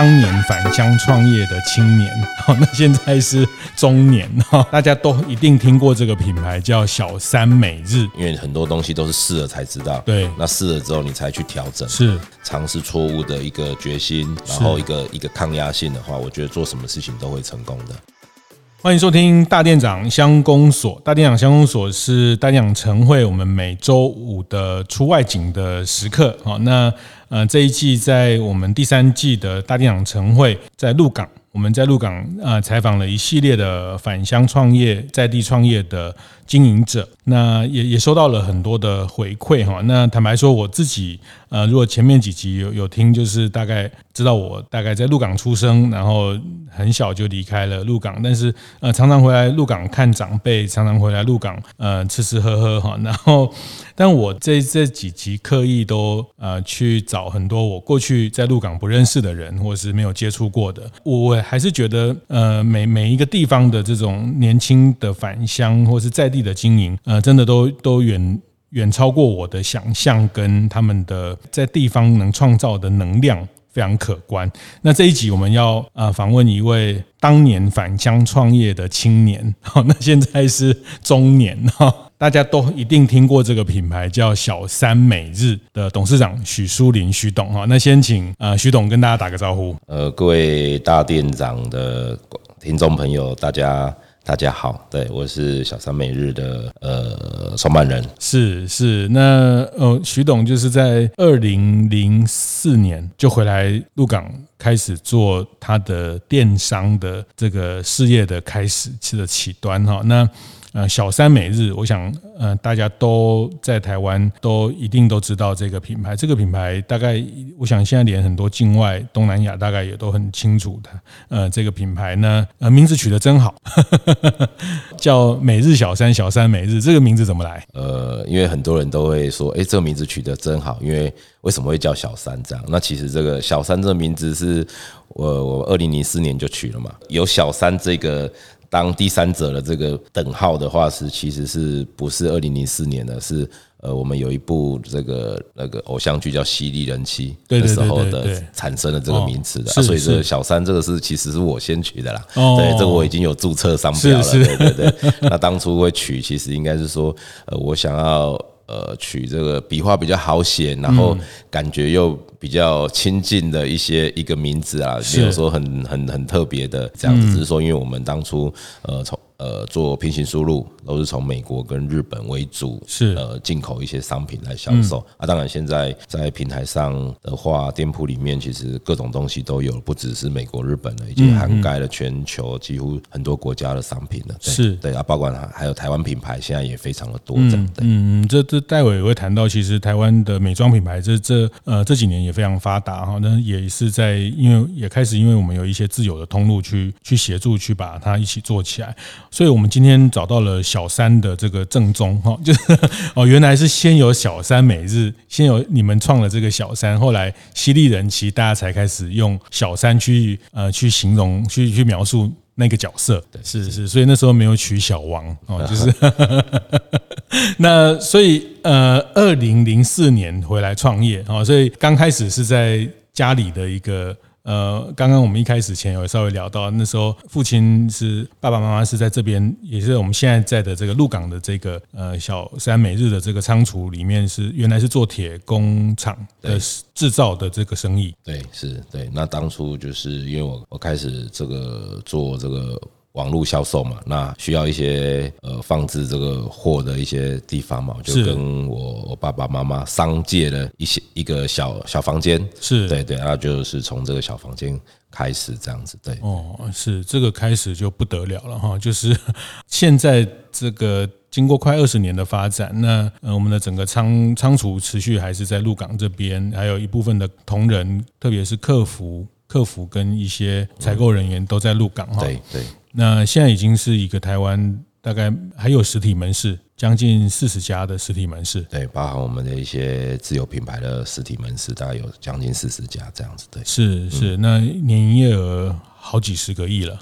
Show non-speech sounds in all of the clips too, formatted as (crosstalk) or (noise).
当年返乡创业的青年，好，(laughs) 那现在是中年哈，大家都一定听过这个品牌叫小三美日，因为很多东西都是试了才知道，对，那试了之后你才去调整，是。尝试错误的一个决心，然后一个一个抗压性的话，我觉得做什么事情都会成功的。欢迎收听大店长乡公所，大店长乡公所是大店长晨会，我们每周五的出外景的时刻，好，那。呃，这一季在我们第三季的大店长晨会，在鹿港，我们在鹿港呃采访了一系列的返乡创业、在地创业的经营者，那也也收到了很多的回馈哈。那坦白说，我自己呃，如果前面几集有有听，就是大概知道我大概在鹿港出生，然后很小就离开了鹿港，但是呃，常常回来鹿港看长辈，常常回来鹿港呃吃吃喝喝哈，然后。但我这这几集刻意都呃去找很多我过去在鹿港不认识的人，或者是没有接触过的，我还是觉得呃每每一个地方的这种年轻的返乡或是在地的经营，呃真的都都远远超过我的想象，跟他们的在地方能创造的能量非常可观。那这一集我们要呃访问一位当年返乡创业的青年，好，那现在是中年哈。大家都一定听过这个品牌，叫小三美日的董事长许淑林许董哈。那先请呃许董跟大家打个招呼。呃，各位大店长的听众朋友，大家大家好。对，我是小三美日的呃创办人。是是，那呃许董就是在二零零四年就回来鹿港，开始做他的电商的这个事业的开始的起端哈。那呃，小三美日，我想，呃，大家都在台湾都一定都知道这个品牌。这个品牌大概，我想现在连很多境外东南亚大概也都很清楚的。呃，这个品牌呢，呃，名字取得真好，(laughs) 叫美日小三，小三美日，这个名字怎么来？呃，因为很多人都会说，哎，这个名字取得真好，因为为什么会叫小三这样？那其实这个小三这个名字是我我二零零四年就取了嘛，有小三这个。当第三者的这个等号的话，是其实是不是二零零四年的？是呃，我们有一部这个那个偶像剧叫《犀利人妻》的时候的产生了这个名词的，所以这个小三这个是其实是我先取的啦。对，这个我已经有注册商标了。对对对。那当初会取，其实应该是说，呃，我想要呃取这个笔画比较好写，然后感觉又。比较亲近的一些一个名字啊，没有说很很很特别的这样子，只是说因为我们当初呃从。呃，做平行输入都是从美国跟日本为主，是呃进口一些商品来销售啊。当然，现在在平台上的话，店铺里面其实各种东西都有，不只是美国、日本的，已经涵盖了全球几乎很多国家的商品了。是对啊，包括还有台湾品牌，现在也非常的多。嗯嗯，这这待会也会谈到，其实台湾的美妆品牌这这呃这几年也非常发达哈。那也是在因为也开始，因为我们有一些自有的通路去去协助去把它一起做起来。所以，我们今天找到了小三的这个正宗哈，(laughs) 就是哦，原来是先有小三每日，先有你们创了这个小三，后来犀利人其实，大家才开始用小三去呃去形容、去去描述那个角色。对，是是，所以那时候没有取小王哦，(laughs) 就是那所以呃，二零零四年回来创业啊，所以刚开始是在家里的一个。呃，刚刚我们一开始前有稍微聊到，那时候父亲是爸爸妈妈是在这边，也是我们现在在的这个鹿港的这个呃小三美日的这个仓储里面是原来是做铁工厂的制造的这个生意。对，是对。那当初就是因为我我开始这个做这个。网络销售嘛，那需要一些呃放置这个货的一些地方嘛，就跟我我爸爸妈妈商界的一些一个小小房间，是。对对，那就是从这个小房间开始这样子，对。哦，是这个开始就不得了了哈，就是 (laughs) 现在这个经过快二十年的发展，那呃我们的整个仓仓储持续还是在鹿港这边，还有一部分的同仁，特别是客服。客服跟一些采购人员都在入港哈，对对。那现在已经是一个台湾大概还有实体门市，将近四十家的实体门市，对，包含我们的一些自有品牌的实体门市，大概有将近四十家这样子。对，是是，那年营业额好几十个亿了，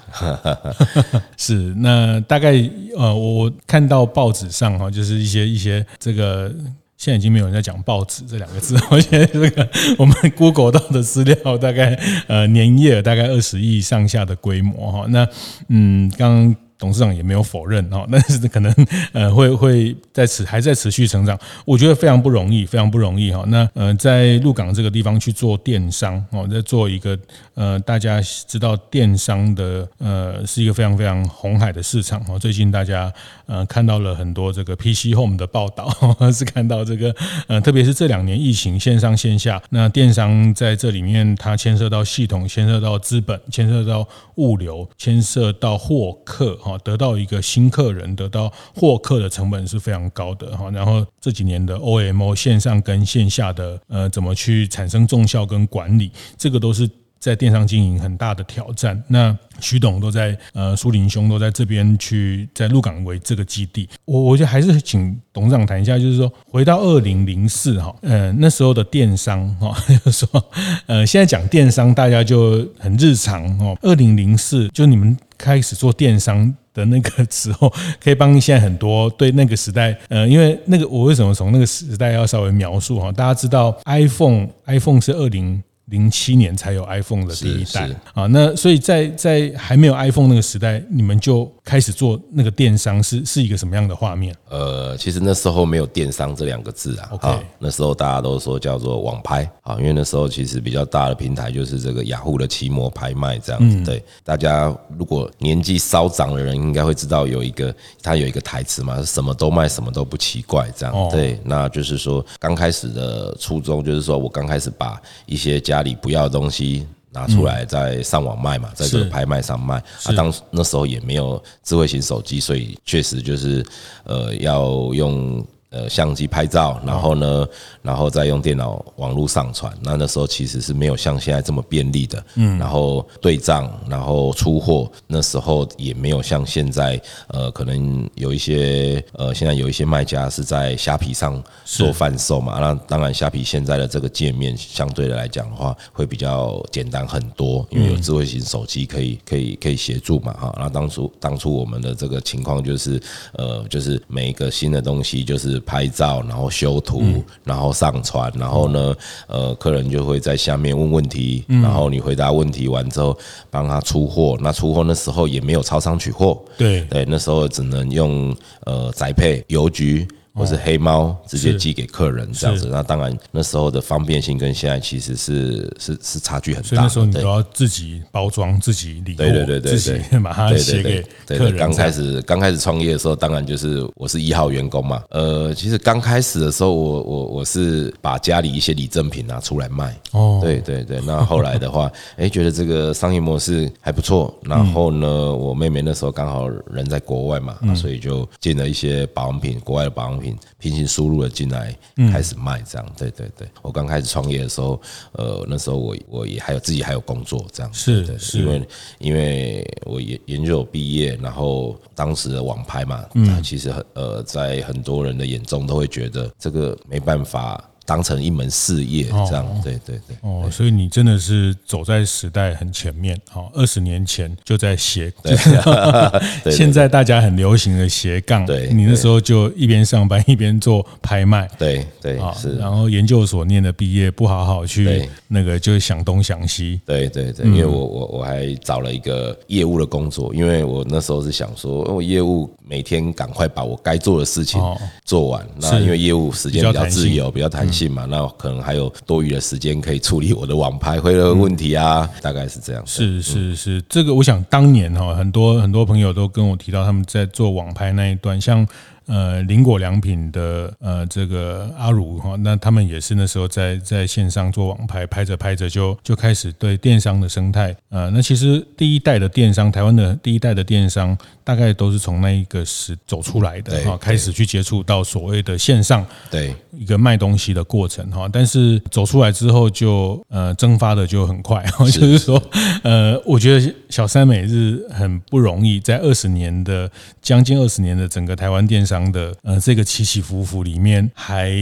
(laughs) 是那大概呃，我看到报纸上哈，就是一些一些这个。现在已经没有人在讲报纸这两个字，(laughs) 而且这个我们 Google 到的资料大概呃年业大概二十亿上下的规模哈，那嗯刚。董事长也没有否认哈，(laughs) 但是可能呃会会在持还在持续成长，我觉得非常不容易，非常不容易哈。那呃在鹿港这个地方去做电商哦，在做一个呃大家知道电商的呃是一个非常非常红海的市场哦。最近大家呃看到了很多这个 PC Home 的报道，(laughs) 是看到这个呃特别是这两年疫情线上线下，那电商在这里面它牵涉到系统，牵涉到资本，牵涉到物流，牵涉到获客。得到一个新客人，得到获客的成本是非常高的哈。然后这几年的 OMO 线上跟线下的呃，怎么去产生重效跟管理，这个都是。在电商经营很大的挑战，那徐董都在呃，苏林兄都在这边去在鹿港为这个基地，我我觉得还是请董事长谈一下，就是说回到二零零四哈，呃那时候的电商哈，就是说呃现在讲电商大家就很日常哦，二零零四就你们开始做电商的那个时候，可以帮现在很多对那个时代呃，因为那个我为什么从那个时代要稍微描述哈，大家知道 iPhone iPhone 是二零。零七年才有 iPhone 的第一代啊，那所以在在还没有 iPhone 那个时代，你们就开始做那个电商，是是一个什么样的画面？呃，其实那时候没有电商这两个字啊。OK，那时候大家都说叫做网拍啊，因为那时候其实比较大的平台就是这个雅虎的奇摩拍卖这样子。对，大家如果年纪稍长的人应该会知道有一个，他有一个台词嘛，什么都卖，什么都不奇怪这样。对，那就是说刚开始的初衷就是说我刚开始把一些家家里不要的东西拿出来，再上网卖嘛，在这个拍卖上卖。啊，当那时候也没有智慧型手机，所以确实就是呃要用。呃，相机拍照，然后呢，然后再用电脑网络上传。那那时候其实是没有像现在这么便利的，嗯，然后对账，然后出货。那时候也没有像现在，呃，可能有一些，呃，现在有一些卖家是在虾皮上做贩售嘛。那当然，虾皮现在的这个界面相对的来讲的话，会比较简单很多，因为有智慧型手机可以可以可以协助嘛，哈。那当初当初我们的这个情况就是，呃，就是每一个新的东西就是。拍照，然后修图，然后上传，然后呢，呃，客人就会在下面问问题，然后你回答问题完之后，帮他出货。那出货那时候也没有超商取货，对对，那时候只能用呃宅配邮局。或是黑猫直接寄给客人这样子，那当然那时候的方便性跟现在其实是是是差距很大。所以那时候你都要自己包装、自己理货，对对对对，自己把它写给客人。刚开始刚开始创业的时候，当然就是我是一号员工嘛。呃，其实刚开始的时候，我我我是把家里一些礼赠品拿出来卖。哦，对对对。那后来的话，(laughs) 哎，觉得这个商业模式还不错。然后呢，我妹妹那时候刚好人在国外嘛，所以就进了一些保养品，国外的保养品。平行输入了进来，开始卖这样，对对对。我刚开始创业的时候，呃，那时候我我也还有自己还有工作这样，是是，因为因为我研研究毕业，然后当时的网拍嘛，嗯，其实很呃，在很多人的眼中都会觉得这个没办法。当成一门事业这样，对对对。哦，所以你真的是走在时代很前面。好，二十年前就在斜，(laughs) (laughs) 现在大家很流行的斜杠。对，你那时候就一边上班一边做拍卖。对对，是。然后研究所念的毕业，不好好去那个，就想东想西。对对对，因为我我我还找了一个业务的工作，因为我那时候是想说，我业务每天赶快把我该做的事情做完。那因为业务时间比较自由，比较弹性。嘛，那可能还有多余的时间可以处理我的网拍回来的问题啊，大概是这样。是是是，这个我想当年哈，很多很多朋友都跟我提到他们在做网拍那一段，像。呃，林果良品的呃，这个阿如哈，那他们也是那时候在在线上做网拍，拍着拍着就就开始对电商的生态，呃，那其实第一代的电商，台湾的第一代的电商，大概都是从那一个时走出来的哈，开始去接触到所谓的线上，对一个卖东西的过程哈，但是走出来之后就呃蒸发的就很快，就是说呃，我觉得小三美日很不容易，在二十年的将近二十年的整个台湾电商。的呃这个起起伏伏里面，还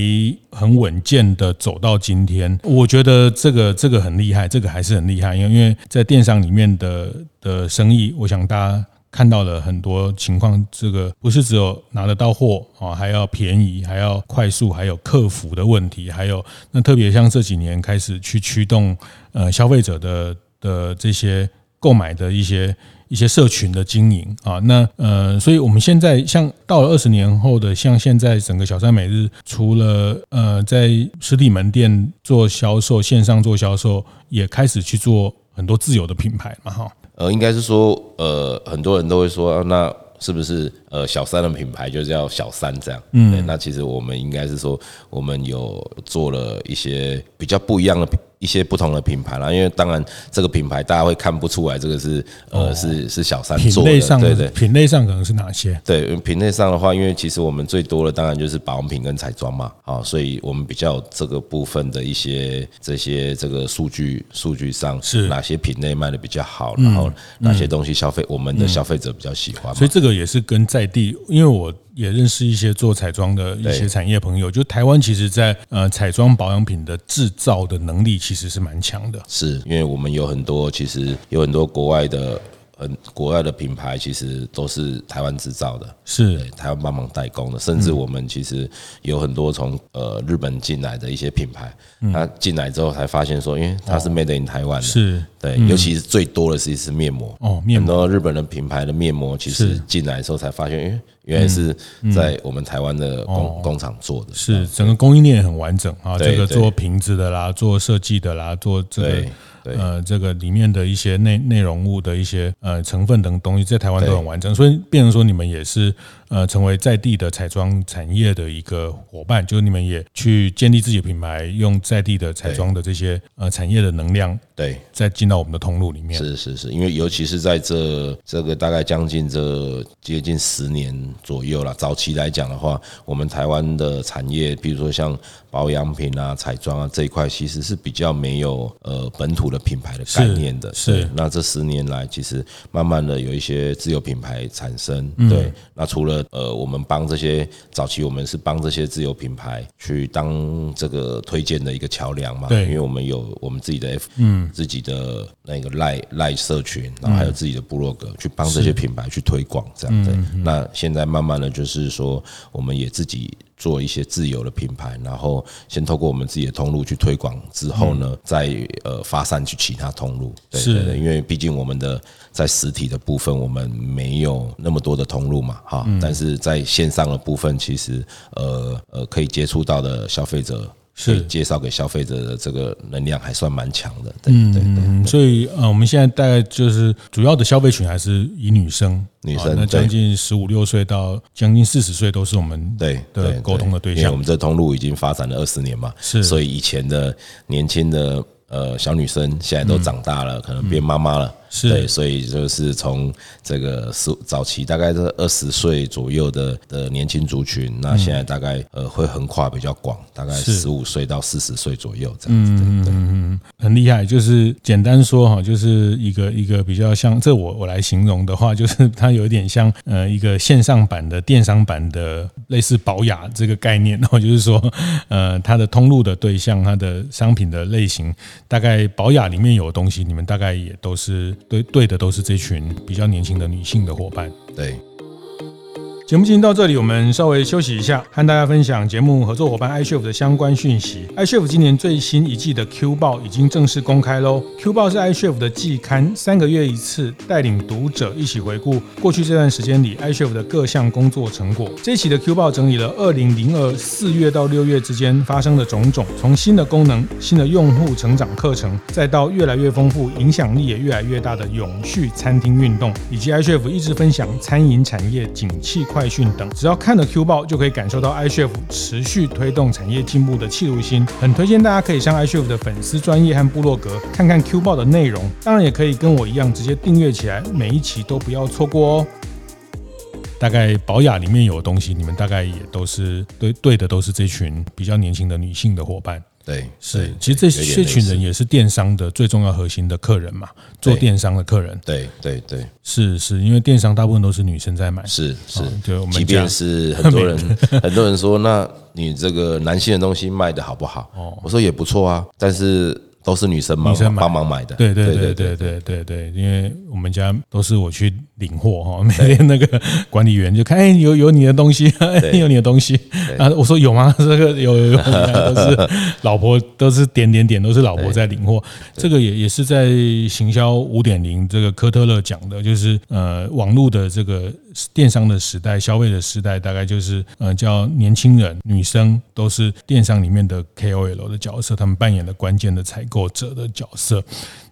很稳健的走到今天。我觉得这个这个很厉害，这个还是很厉害，因为因为在电商里面的的生意，我想大家。看到了很多情况，这个不是只有拿得到货啊，还要便宜，还要快速，还有客服的问题，还有那特别像这几年开始去驱动呃消费者的的这些购买的一些一些社群的经营啊，那呃，所以我们现在像到了二十年后的，像现在整个小三每日，除了呃在实体门店做销售，线上做销售，也开始去做很多自有的品牌嘛，哈。呃，应该是说，呃，很多人都会说，那是不是呃小三的品牌就叫小三这样？嗯，那其实我们应该是说，我们有做了一些比较不一样的品。一些不同的品牌啦，因为当然这个品牌大家会看不出来，这个是呃是是小三做的，品类上对对，品类上可能是哪些？对，品类上的话，因为其实我们最多的当然就是保养品跟彩妆嘛，啊，所以我们比较这个部分的一些这些这个数据数据上是。哪些品类卖的比较好，然后哪些东西消费我们的消费者比较喜欢，所以这个也是跟在地，因为我。也认识一些做彩妆的一些产业朋友，就台湾其实，在呃彩妆保养品的制造的能力其实是蛮强的，是因为我们有很多其实有很多国外的。嗯，国外的品牌其实都是台湾制造的，是。台湾帮忙代工的，甚至我们其实有很多从呃日本进来的一些品牌，他进来之后才发现说，因为它是 made in 台湾的，是对，尤其是最多的是是面膜。哦，面膜，很多日本的品牌的面膜，其实进来的时候才发现，因为原来是在我们台湾的工工厂做的，是整个供应链很完整啊，这个做瓶子的啦，做设计的啦，做这个。呃，这个里面的一些内内容物的一些呃成分等东西，在台湾都很完整，所以变成说你们也是呃成为在地的彩妆产业的一个伙伴，就是你们也去建立自己的品牌，用在地的彩妆的这些呃产业的能量，对，再进到我们的通路里面。是是是，因为尤其是在这这个大概将近这接近十年左右了，早期来讲的话，我们台湾的产业，比如说像保养品啊、彩妆啊这一块，其实是比较没有呃本土的。品牌的概念的，是，是那这十年来，其实慢慢的有一些自有品牌产生。对，那除了呃，我们帮这些早期，我们是帮这些自有品牌去当这个推荐的一个桥梁嘛。对，因为我们有我们自己的 F，嗯，自己的那个赖赖社群，然后还有自己的部落格，去帮这些品牌去推广这样的。那现在慢慢的就是说，我们也自己。做一些自有的品牌，然后先透过我们自己的通路去推广，之后呢，嗯、再呃发散去其他通路。对对对，因为毕竟我们的在实体的部分，我们没有那么多的通路嘛，哈。但是在线上的部分，其实呃呃可以接触到的消费者。是介绍给消费者的这个能量还算蛮强的，对对对。所以呃，我们现在大概就是主要的消费群还是以女生，女生，那将近十五六岁到将近四十岁都是我们对的沟通的对象。因为我们这通路已经发展了二十年嘛，是，所以以前的年轻的呃小女生现在都长大了，可能变妈妈了。是对，所以就是从这个十早期大概是二十岁左右的的年轻族群，那现在大概呃会横跨比较广，大概十五岁到四十岁左右这样子。嗯嗯嗯，很厉害。就是简单说哈，就是一个一个比较像这我我来形容的话，就是 (laughs) 它有一点像呃一个线上版的电商版的类似保雅这个概念，然 (laughs) 后就是说呃它的通路的对象，它的商品的类型，大概保雅里面有的东西，你们大概也都是。对对的，都是这群比较年轻的女性的伙伴。对。节目进行到这里，我们稍微休息一下，和大家分享节目合作伙伴 iCHEF 的相关讯息。iCHEF 今年最新一季的 Q 报已经正式公开喽。Q 报是 iCHEF 的季刊，三个月一次，带领读者一起回顾过去这段时间里 iCHEF 的各项工作成果。这期的 Q 报整理了二零零二四月到六月之间发生的种种，从新的功能、新的用户成长课程，再到越来越丰富、影响力也越来越大的永续餐厅运动，以及 iCHEF 一直分享餐饮产业景气。快讯等，只要看了 Q 报，就可以感受到 iCHEF 持续推动产业进步的企图心。很推荐大家可以上 iCHEF 的粉丝专页和部落格看看 Q 报的内容，当然也可以跟我一样直接订阅起来，每一期都不要错过哦。大概宝雅里面有东西，你们大概也都是对对的，都是这群比较年轻的女性的伙伴。对，是，其实这这群人也是电商的最重要核心的客人嘛，做电商的客人。对对对，是是，因为电商大部分都是女生在买。是是，对，我们即便是很多人 (laughs) 很多人说，那你这个男性的东西卖的好不好？哦，我说也不错啊，但是。都是女生嘛，女生帮忙买的。对对对对对对对，因为我们家都是我去领货哈，(laughs) 每天那个管理员就看，哎，有有你的东西，(laughs) 有你的东西。啊，我说有吗？(laughs) 这个有有有，都是老婆，都是点点点，都是老婆在领货。这个也也是在行销五点零这个科特勒讲的，就是呃，网络的这个电商的时代，消费者时代，大概就是呃，叫年轻人、女生都是电商里面的 KOL 的角色，他们扮演的关键的采购者的角色。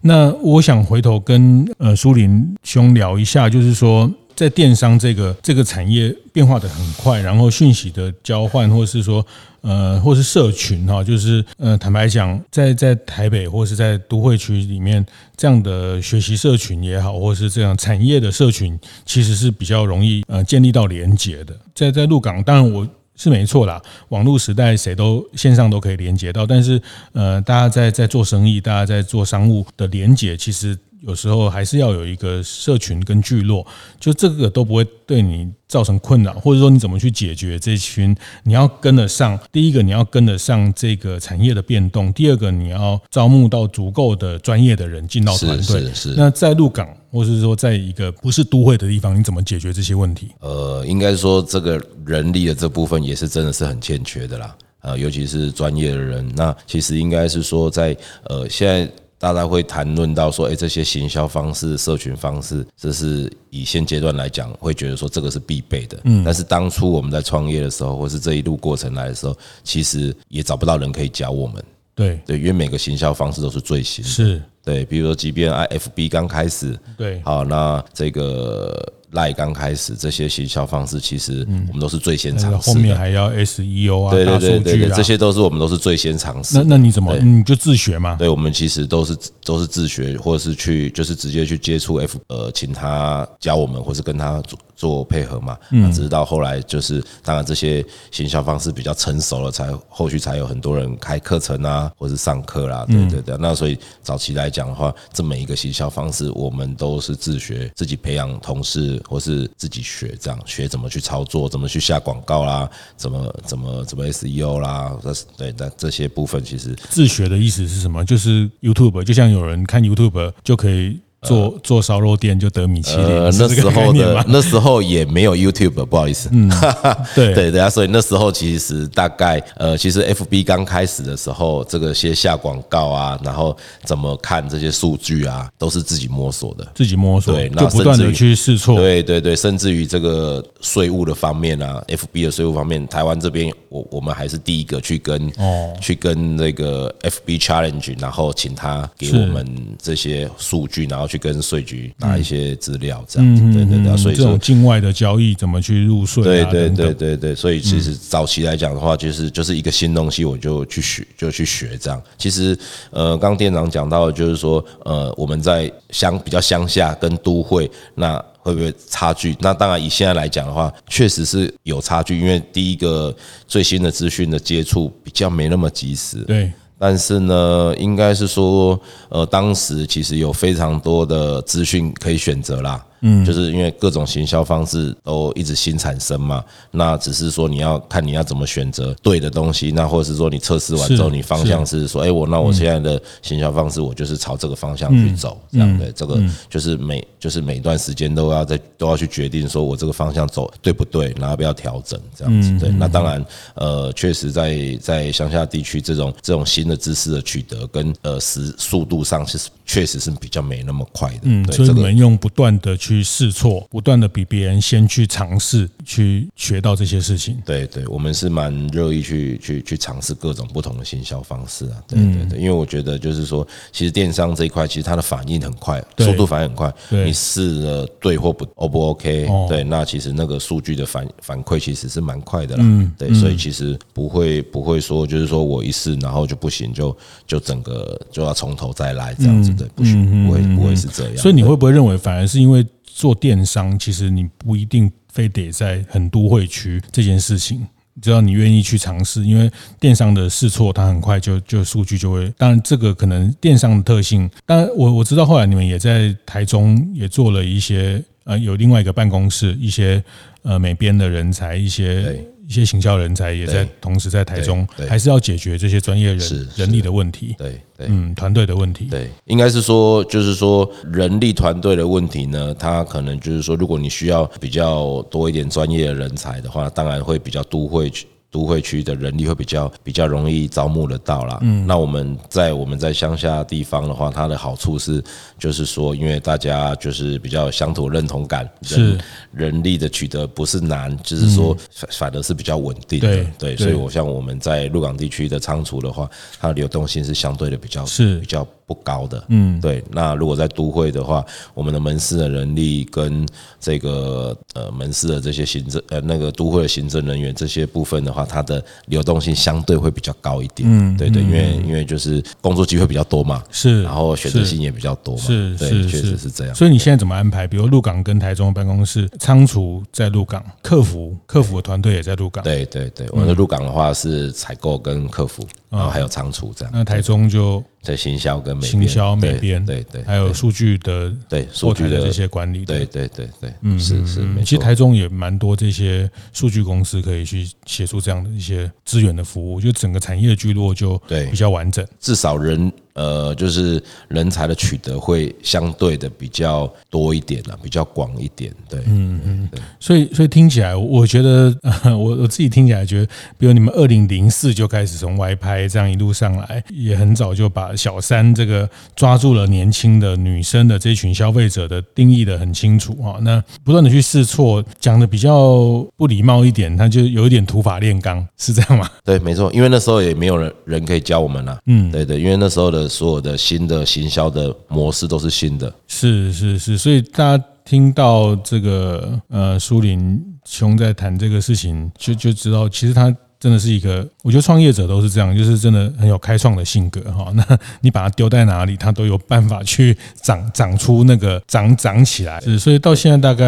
那我想回头跟呃苏林兄聊一下，就是说在电商这个这个产业变化的很快，然后讯息的交换，或是说呃，或是社群哈，就是呃，坦白讲，在在台北或是在都会区里面，这样的学习社群也好，或是这样产业的社群，其实是比较容易呃建立到连接的。在在鹿港，当然我。是没错啦，网络时代谁都线上都可以连接到，但是呃，大家在在做生意，大家在做商务的连接，其实。有时候还是要有一个社群跟聚落，就这个都不会对你造成困扰，或者说你怎么去解决这群？你要跟得上，第一个你要跟得上这个产业的变动，第二个你要招募到足够的专业的人进到团队。是是。那在鹿港，或是说在一个不是都会的地方，你怎么解决这些问题？呃，应该说这个人力的这部分也是真的是很欠缺的啦。呃，尤其是专业的人，那其实应该是说在呃现在。大家会谈论到说，哎，这些行销方式、社群方式，这是以现阶段来讲，会觉得说这个是必备的。嗯，但是当初我们在创业的时候，或是这一路过程来的时候，其实也找不到人可以教我们。对对，因为每个行销方式都是最新的。是，对，比如说，即便 IFB 刚开始，对，好，那这个。赖刚开始这些行销方式，其实我们都是最先尝试的。后面还要 SEO 啊，对对对这些都是我们都是最先尝试。那那你怎么你就自学吗？对，我们其实都是都是自学，或者是去就是直接去接触 F 呃，请他教我们，或是跟他做做配合嘛。嗯，直到后来就是，当然这些行销方式比较成熟了，才后续才有很多人开课程啊，或是上课啦。对对对。那所以早期来讲的话，这每一个行销方式，我们都是自学，自己培养同事。或是自己学这样学怎么去操作，怎么去下广告啦，怎么怎么怎么 SEO 啦，这对那这些部分其实自学的意思是什么？就是 YouTube，就像有人看 YouTube 就可以。做做烧肉店就得米其林，呃，那时候的 (laughs) 那时候也没有 YouTube，不好意思，嗯，(laughs) 对。对对啊，所以那时候其实大概呃，其实 FB 刚开始的时候，这个些下广告啊，然后怎么看这些数据啊，都是自己摸索的，自己摸索，对，就不断的去试错，对对对，甚至于这个税务的方面啊，FB 的税务方面，台湾这边我我们还是第一个去跟哦，去跟那个 FB Challenge，然后请他给我们这些数据，然后去。去跟税局拿一些资料，这样子，对对对，所以这种境外的交易怎么去入税？对对对对对，所以其实早期来讲的话，就是就是一个新东西，我就去学，就去学这样。其实，呃，刚店长讲到的就是说，呃，我们在乡比较乡下跟都会，那会不会差距？那当然，以现在来讲的话，确实是有差距，因为第一个最新的资讯的接触比较没那么及时。对。但是呢，应该是说，呃，当时其实有非常多的资讯可以选择啦。嗯，就是因为各种行销方式都一直新产生嘛，那只是说你要看你要怎么选择对的东西，那或者是说你测试完之后，你方向是说，哎，我那我现在的行销方式，我就是朝这个方向去走，这样的这个就是每就是每段时间都要在都要去决定，说我这个方向走对不对，然后不要调整这样子。对，那当然，呃，确实在在乡下地区这种这种新的知识的取得跟呃时速度上，其实确实是比较没那么快的。嗯，所以你们用不断的去。去试错，不断的比别人先去尝试，去学到这些事情。对对，我们是蛮乐意去去去尝试各种不同的行销方式啊。对对对，因为我觉得就是说，其实电商这一块，其实它的反应很快，速度反应很快。你试了对或不 O 不 OK？对，那其实那个数据的反反馈其实是蛮快的啦。嗯，对，所以其实不会不会说就是说我一试然后就不行，就就整个就要从头再来这样子的，不行，不会不会是这样。所以你会不会认为，反而是因为？做电商，其实你不一定非得在很都会区这件事情，只要你愿意去尝试，因为电商的试错，它很快就就数据就会。当然，这个可能电商的特性。当然，我我知道后来你们也在台中也做了一些，呃，有另外一个办公室，一些呃美编的人才，一些。一些行销人才也在同时在台中，还是要解决这些专业人人力的问题，对对，嗯，团队的问题，对，应该是说，就是说人力团队的问题呢，他可能就是说，如果你需要比较多一点专业的人才的话，当然会比较都会去。都会区的人力会比较比较容易招募得到啦。嗯，那我们在我们在乡下地方的话，它的好处是，就是说，因为大家就是比较乡土认同感，人人力的取得不是难，就是说反反而是比较稳定的。对，所以我像我们在鹿港地区的仓储的话，它的流动性是相对的比较是比较不高的。嗯，对。那如果在都会的话，我们的门市的人力跟这个呃门市的这些行政呃那个都会的行政人员这些部分的话，它的流动性相对会比较高一点，嗯，对对，因为因为就是工作机会比较多嘛，是，然后选择性也比较多嘛，是，对，确实是这样。所以你现在怎么安排？比如鹿港跟台中的办公室，仓储在鹿港，客服客服的团队也在鹿港。对对对，我们的鹿港的话是采购跟客服，然后还有仓储这样。那台中就。在行销跟美行销美编，对对，还有数据的对数据的这些管理，对对对对，嗯是是，其实台中也蛮多这些数据公司可以去协助这样的一些资源的服务，就整个产业的聚落就对。比较完整，至少人。呃，就是人才的取得会相对的比较多一点了，比较广一点，对，嗯嗯，对，所以所以听起来，我觉得 (laughs) 我我自己听起来觉得，比如你们二零零四就开始从外拍这样一路上来，也很早就把小三这个抓住了年轻的女生的这群消费者的定义的很清楚啊，那不断的去试错，讲的比较不礼貌一点，他就有一点土法炼钢，是这样吗？对，没错，因为那时候也没有人人可以教我们了，嗯，对对，因为那时候的。所有的新的行销的模式都是新的，是是是，所以大家听到这个呃，苏林兄在谈这个事情，就就知道其实他真的是一个，我觉得创业者都是这样，就是真的很有开创的性格哈。(laughs) 那你把它丢在哪里，他都有办法去长 (laughs) 长出那个长长起来。是，所以到现在大概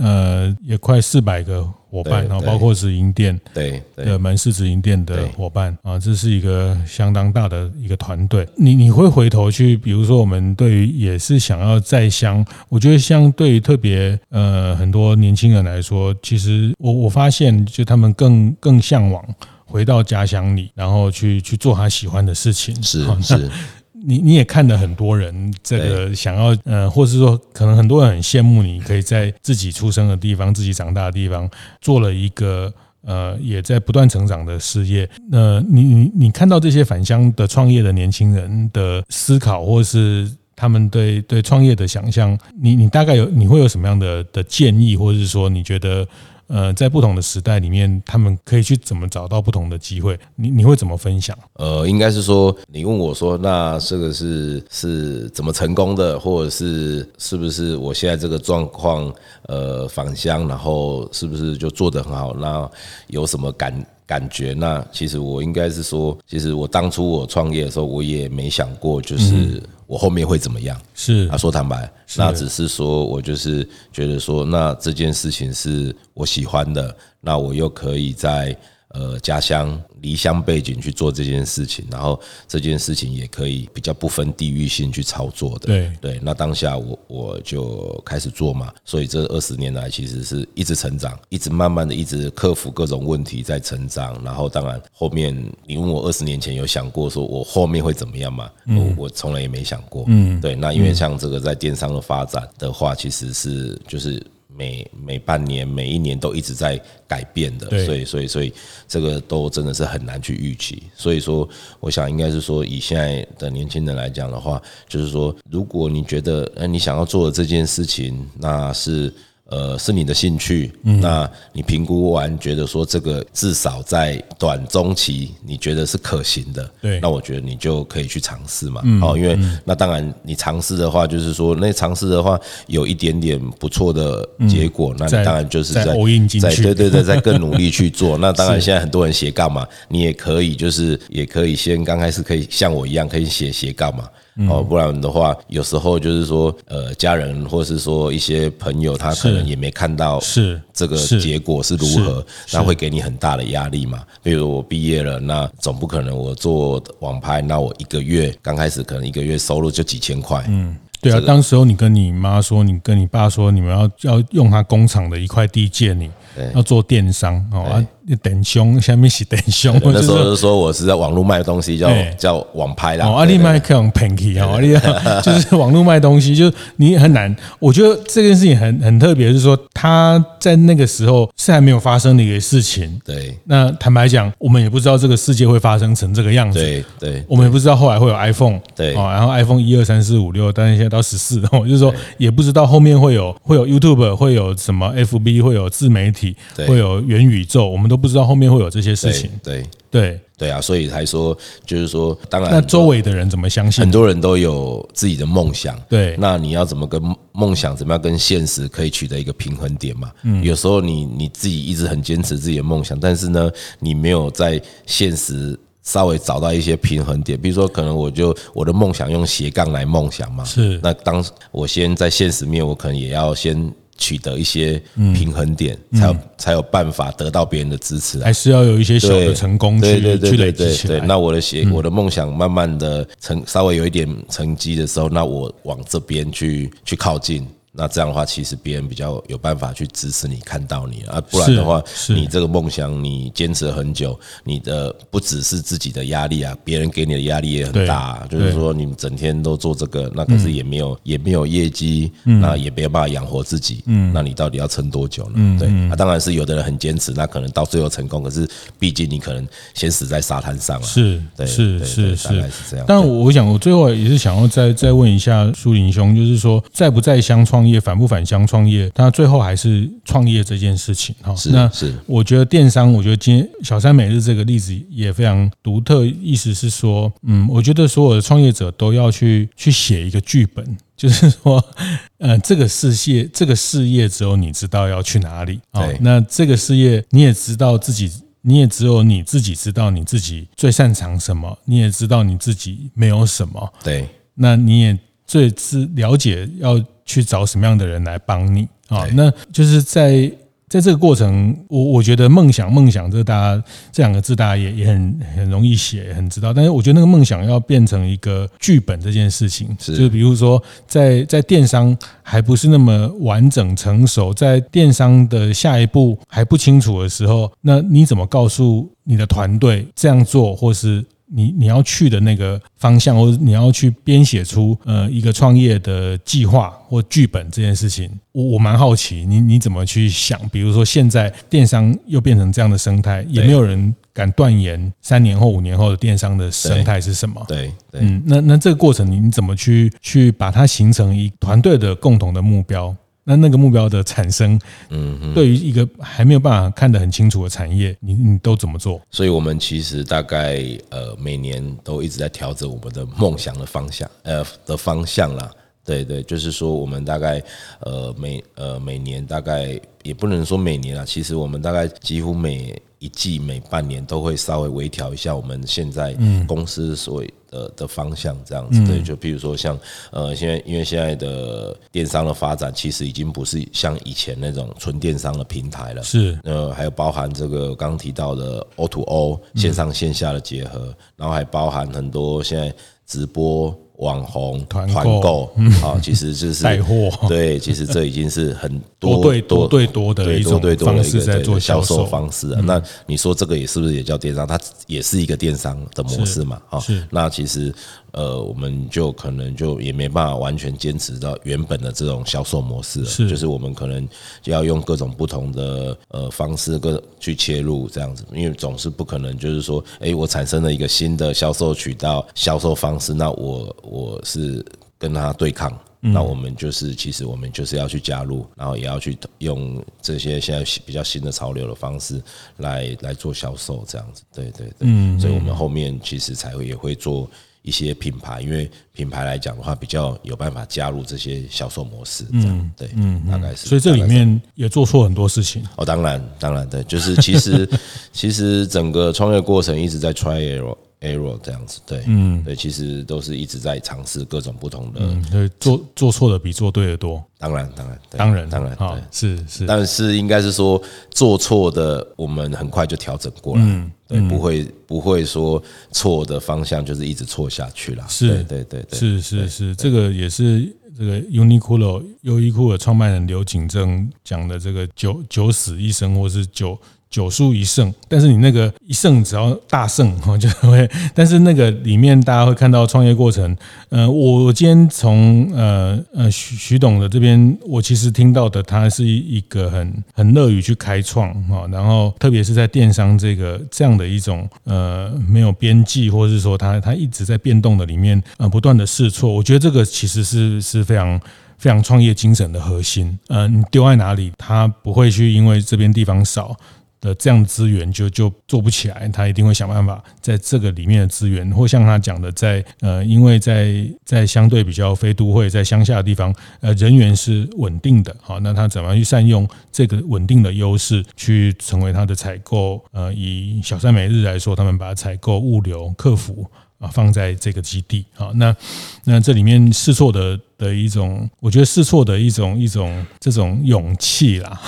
呃也快四百个。伙伴，然后包括直营店对的门市直营店的伙伴啊，这是一个相当大的一个团队。你你会回头去，比如说我们对于也是想要在乡，我觉得相对于特别呃很多年轻人来说，其实我我发现就他们更更向往回到家乡里，然后去去做他喜欢的事情。是 (laughs) 是。你你也看了很多人，这个想要呃，或是说可能很多人很羡慕你，可以在自己出生的地方、自己长大的地方做了一个呃，也在不断成长的事业。那你你你看到这些返乡的创业的年轻人的思考，或是他们对对创业的想象，你你大概有你会有什么样的的建议，或者是说你觉得？呃，在不同的时代里面，他们可以去怎么找到不同的机会？你你会怎么分享？呃，应该是说，你问我说，那这个是是怎么成功的，或者是是不是我现在这个状况，呃，返乡，然后是不是就做得很好？那有什么感感觉？那其实我应该是说，其实我当初我创业的时候，我也没想过，就是。嗯我后面会怎么样？是啊，说坦白，那只是说我就是觉得说，那这件事情是我喜欢的，那我又可以在。呃，家乡离乡背景去做这件事情，然后这件事情也可以比较不分地域性去操作的。对对，那当下我我就开始做嘛，所以这二十年来其实是一直成长，一直慢慢的一直克服各种问题在成长。然后当然后面你问我二十年前有想过说我后面会怎么样吗？我我从来也没想过。嗯，对，那因为像这个在电商的发展的话，其实是就是。每每半年、每一年都一直在改变的，所以所以所以这个都真的是很难去预期。所以说，我想应该是说，以现在的年轻人来讲的话，就是说，如果你觉得，呃，你想要做的这件事情，那是。呃，是你的兴趣，那你评估完觉得说这个至少在短中期你觉得是可行的，对，那我觉得你就可以去尝试嘛，哦，因为那当然你尝试的话，就是说那尝试的话有一点点不错的结果，那你当然就是在在对对对，在更努力去做。(laughs) 那当然现在很多人斜杠嘛，你也可以就是也可以先刚开始可以像我一样可以写斜杠嘛。哦，不然的话，有时候就是说，呃，家人或是说一些朋友，他可能也没看到是这个结果是如何，那会给你很大的压力嘛。比如我毕业了，那总不可能我做网拍，那我一个月刚开始可能一个月收入就几千块，嗯。对啊，当时候你跟你妈说，你跟你爸说，你们要要用他工厂的一块地借你，要做电商哦。啊电商，(laughs) 下面是电商。那时候是说我是在网络卖东西，叫叫网拍啦。哦，阿里卖可能便宜哦，阿里 (laughs) 就是网络卖东西，就你很难。我觉得这件事情很很特别，是说他在那个时候是还没有发生的一个事情。对，那坦白讲，我们也不知道这个世界会发生成这个样子。对对，我们也不知道后来会有 iPhone。对，然后 iPhone 一二三四五六，但是现在到十四，然后就是说也不知道后面会有会有 YouTube，会有什么 FB，会有自媒体，会有元宇宙，我们都不知道后面会有。这些事情，对对对啊，所以才说，就是说，当然，那周围的人怎么相信？很多人都有自己的梦想，对，那你要怎么跟梦想，怎么样跟现实可以取得一个平衡点嘛？嗯，有时候你你自己一直很坚持自己的梦想，但是呢，你没有在现实稍微找到一些平衡点。比如说，可能我就我的梦想用斜杠来梦想嘛，是。那当我先在现实面，我可能也要先。取得一些平衡点，才有才有办法得到别人的支持，还是要有一些小的成功去去累积起来。那我的写我的梦想慢慢的成稍微有一点成绩的时候，那我往这边去去靠近。那这样的话，其实别人比较有办法去支持你，看到你啊，不然的话，你这个梦想你坚持了很久，你的不只是自己的压力啊，别人给你的压力也很大啊。就是说，你整天都做这个，那可是也没有也没有业绩，那也没有办法养活自己。嗯，那你到底要撑多久呢？对，那当然是有的人很坚持，那可能到最后成功，可是毕竟你可能先死在沙滩上了。是，对，是是是，大概是这样。但我我想，我最后也是想要再再问一下苏林兄，就是说，在不在相创业返不返乡创业，但最后还是创业这件事情哈。那是我觉得电商，我觉得今天小三每日这个例子也非常独特。意思是说，嗯，我觉得所有的创业者都要去去写一个剧本，就是说，(laughs) 呃，这个事业，这个事业只有你知道要去哪里啊。那这个事业你也知道自己，你也只有你自己知道你自己最擅长什么，你也知道你自己没有什么。对，那你也最知了解要。去找什么样的人来帮你啊？那就是在在这个过程，我我觉得梦想梦想这大家这两个字，大家也也很很容易写，很知道。但是我觉得那个梦想要变成一个剧本这件事情，就比如说在在电商还不是那么完整成熟，在电商的下一步还不清楚的时候，那你怎么告诉你的团队这样做，或是？你你要去的那个方向，或者你要去编写出呃一个创业的计划或剧本这件事情，我我蛮好奇，你你怎么去想？比如说现在电商又变成这样的生态，也没有人敢断言三年后、五年后的电商的生态是什么？对，对，嗯，那那这个过程你你怎么去去把它形成一团队的共同的目标？那那个目标的产生，嗯，对于一个还没有办法看得很清楚的产业，你你都怎么做？所以我们其实大概呃每年都一直在调整我们的梦想的方向，呃的方向啦。对对，就是说我们大概呃每呃每年大概也不能说每年啊，其实我们大概几乎每一季每半年都会稍微微调一下我们现在公司所谓的的方向，这样子。对，就比如说像呃现在因为现在的电商的发展，其实已经不是像以前那种纯电商的平台了。是呃还有包含这个刚刚提到的 O to O 线上线下的结合，然后还包含很多现在直播。网红团购，啊，其实就是 (laughs) 带货。对，其实这已经是很 (laughs) 多对多对多的一种方式在做销售方式了。那你说这个也是不是也叫电商？它也是一个电商的模式嘛？啊，那其实。呃，我们就可能就也没办法完全坚持到原本的这种销售模式了，是，就是我们可能就要用各种不同的呃方式各去切入这样子，因为总是不可能就是说，哎，我产生了一个新的销售渠道、销售方式，那我我是跟他对抗，那我们就是其实我们就是要去加入，然后也要去用这些现在比较新的潮流的方式来来做销售这样子，对对对，嗯，所以我们后面其实才会也会做。一些品牌，因为品牌来讲的话，比较有办法加入这些销售模式，这样对，嗯，大概是。所以这里面也做错很多事情。哦，当然，当然，对，就是其实 (laughs) 其实整个创业过程一直在 try error error 这样子，对，嗯，对，其实都是一直在尝试各种不同的，嗯，对，做做错的比做对的多，当然，当然，当然，当然，对，是是，但是应该是说做错的，我们很快就调整过来，嗯，对，不会不会说错的方向就是一直错下去了，是，对对对，是是是，这个也是。这个 Uniqlo 优衣库的创办人刘景正讲的这个九九死一生，或是九。九输一胜，但是你那个一胜只要大胜哈，(laughs) 就会。但是那个里面大家会看到创业过程。呃，我今天从呃呃徐徐董的这边，我其实听到的，他是一个很很乐于去开创哈，然后特别是在电商这个这样的一种呃没有边际，或者是说他他一直在变动的里面呃不断的试错，我觉得这个其实是是非常非常创业精神的核心。呃，你丢在哪里，他不会去因为这边地方少。的这样资源就就做不起来，他一定会想办法在这个里面的资源，或像他讲的，在呃，因为在在相对比较非都会，在乡下的地方，呃，人员是稳定的，好，那他怎么去善用这个稳定的优势，去成为他的采购？呃，以小三美日来说，他们把采购、物流、客服啊放在这个基地，好，那那这里面试错的。的一种，我觉得试错的一种一种这种勇气啦，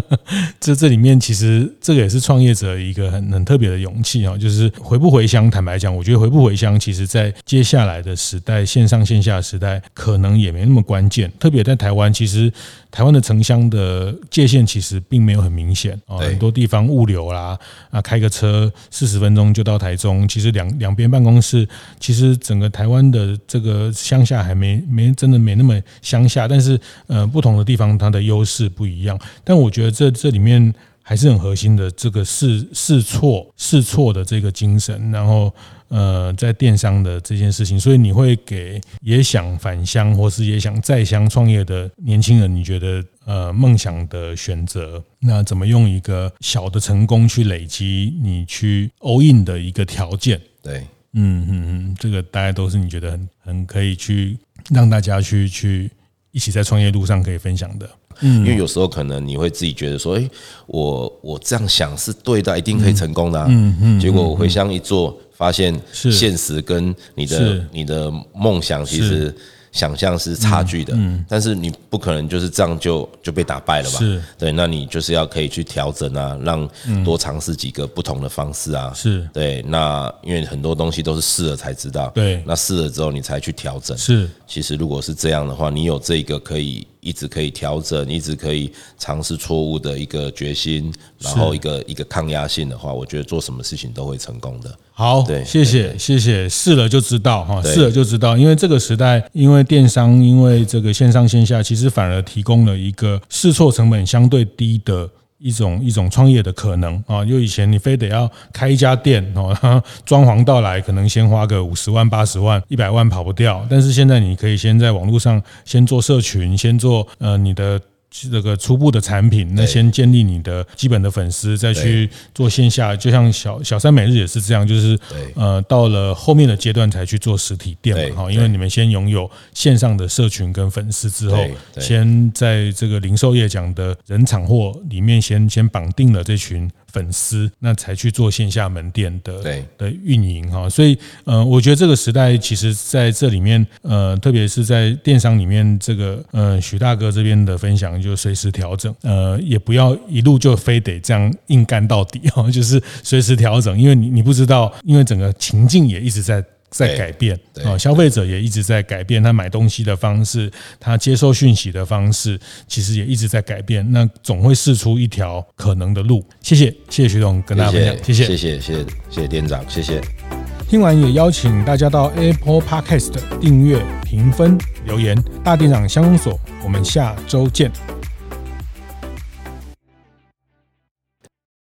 (laughs) 这这里面其实这个也是创业者一个很很特别的勇气啊，就是回不回乡。坦白讲，我觉得回不回乡，其实在接下来的时代，线上线下的时代，可能也没那么关键。特别在台湾，其实台湾的城乡的界限其实并没有很明显啊，很多地方物流啦啊，开个车四十分钟就到台中，其实两两边办公室，其实整个台湾的这个乡下还没没真的没那么乡下，但是呃，不同的地方它的优势不一样。但我觉得这这里面还是很核心的这个试试错试错的这个精神，然后呃，在电商的这件事情，所以你会给也想返乡或是也想在乡创业的年轻人，你觉得呃梦想的选择，那怎么用一个小的成功去累积你去 all in 的一个条件？对，嗯嗯嗯，这个大概都是你觉得很很可以去。让大家去去一起在创业路上可以分享的，嗯，因为有时候可能你会自己觉得说，哎，我我这样想是对的，一定可以成功的，嗯嗯，结果我回乡一做，发现现实跟你的你的梦想其实。想象是差距的，嗯，但是你不可能就是这样就就被打败了吧？是，对，那你就是要可以去调整啊，让多尝试几个不同的方式啊，是对。那因为很多东西都是试了才知道，对，那试了之后你才去调整。是，其实如果是这样的话，你有这个可以。一直可以调整，一直可以尝试错误的一个决心，然后一个一个抗压性的话，我觉得做什么事情都会成功的。好，对，谢谢，谢谢，试了就知道哈，试了就知道。因为这个时代，因为电商，因为这个线上线下，其实反而提供了一个试错成本相对低的。一种一种创业的可能啊，就以前你非得要开一家店哦，(laughs) 装潢到来可能先花个五十万、八十万、一百万跑不掉，但是现在你可以先在网络上先做社群，先做呃你的。这个初步的产品，那先建立你的基本的粉丝，再去做线下，就像小小三每日也是这样，就是呃到了后面的阶段才去做实体店嘛哈，因为你们先拥有线上的社群跟粉丝之后，先在这个零售业讲的人场货里面先先绑定了这群。粉丝，那才去做线下门店的的运营哈，所以呃，我觉得这个时代其实在这里面呃，特别是在电商里面，这个呃许大哥这边的分享就随时调整，呃，也不要一路就非得这样硬干到底哈，就是随时调整，因为你你不知道，因为整个情境也一直在。在改变啊，消费者也一直在改变，他买东西的方式，他接受讯息的方式，其实也一直在改变。那总会试出一条可能的路。谢谢，谢谢徐总跟大家分享，谢谢，谢谢，谢谢，谢谢店长，谢谢。听完也邀请大家到 Apple Podcast 订阅、评分、留言。大店长相公所，我们下周见。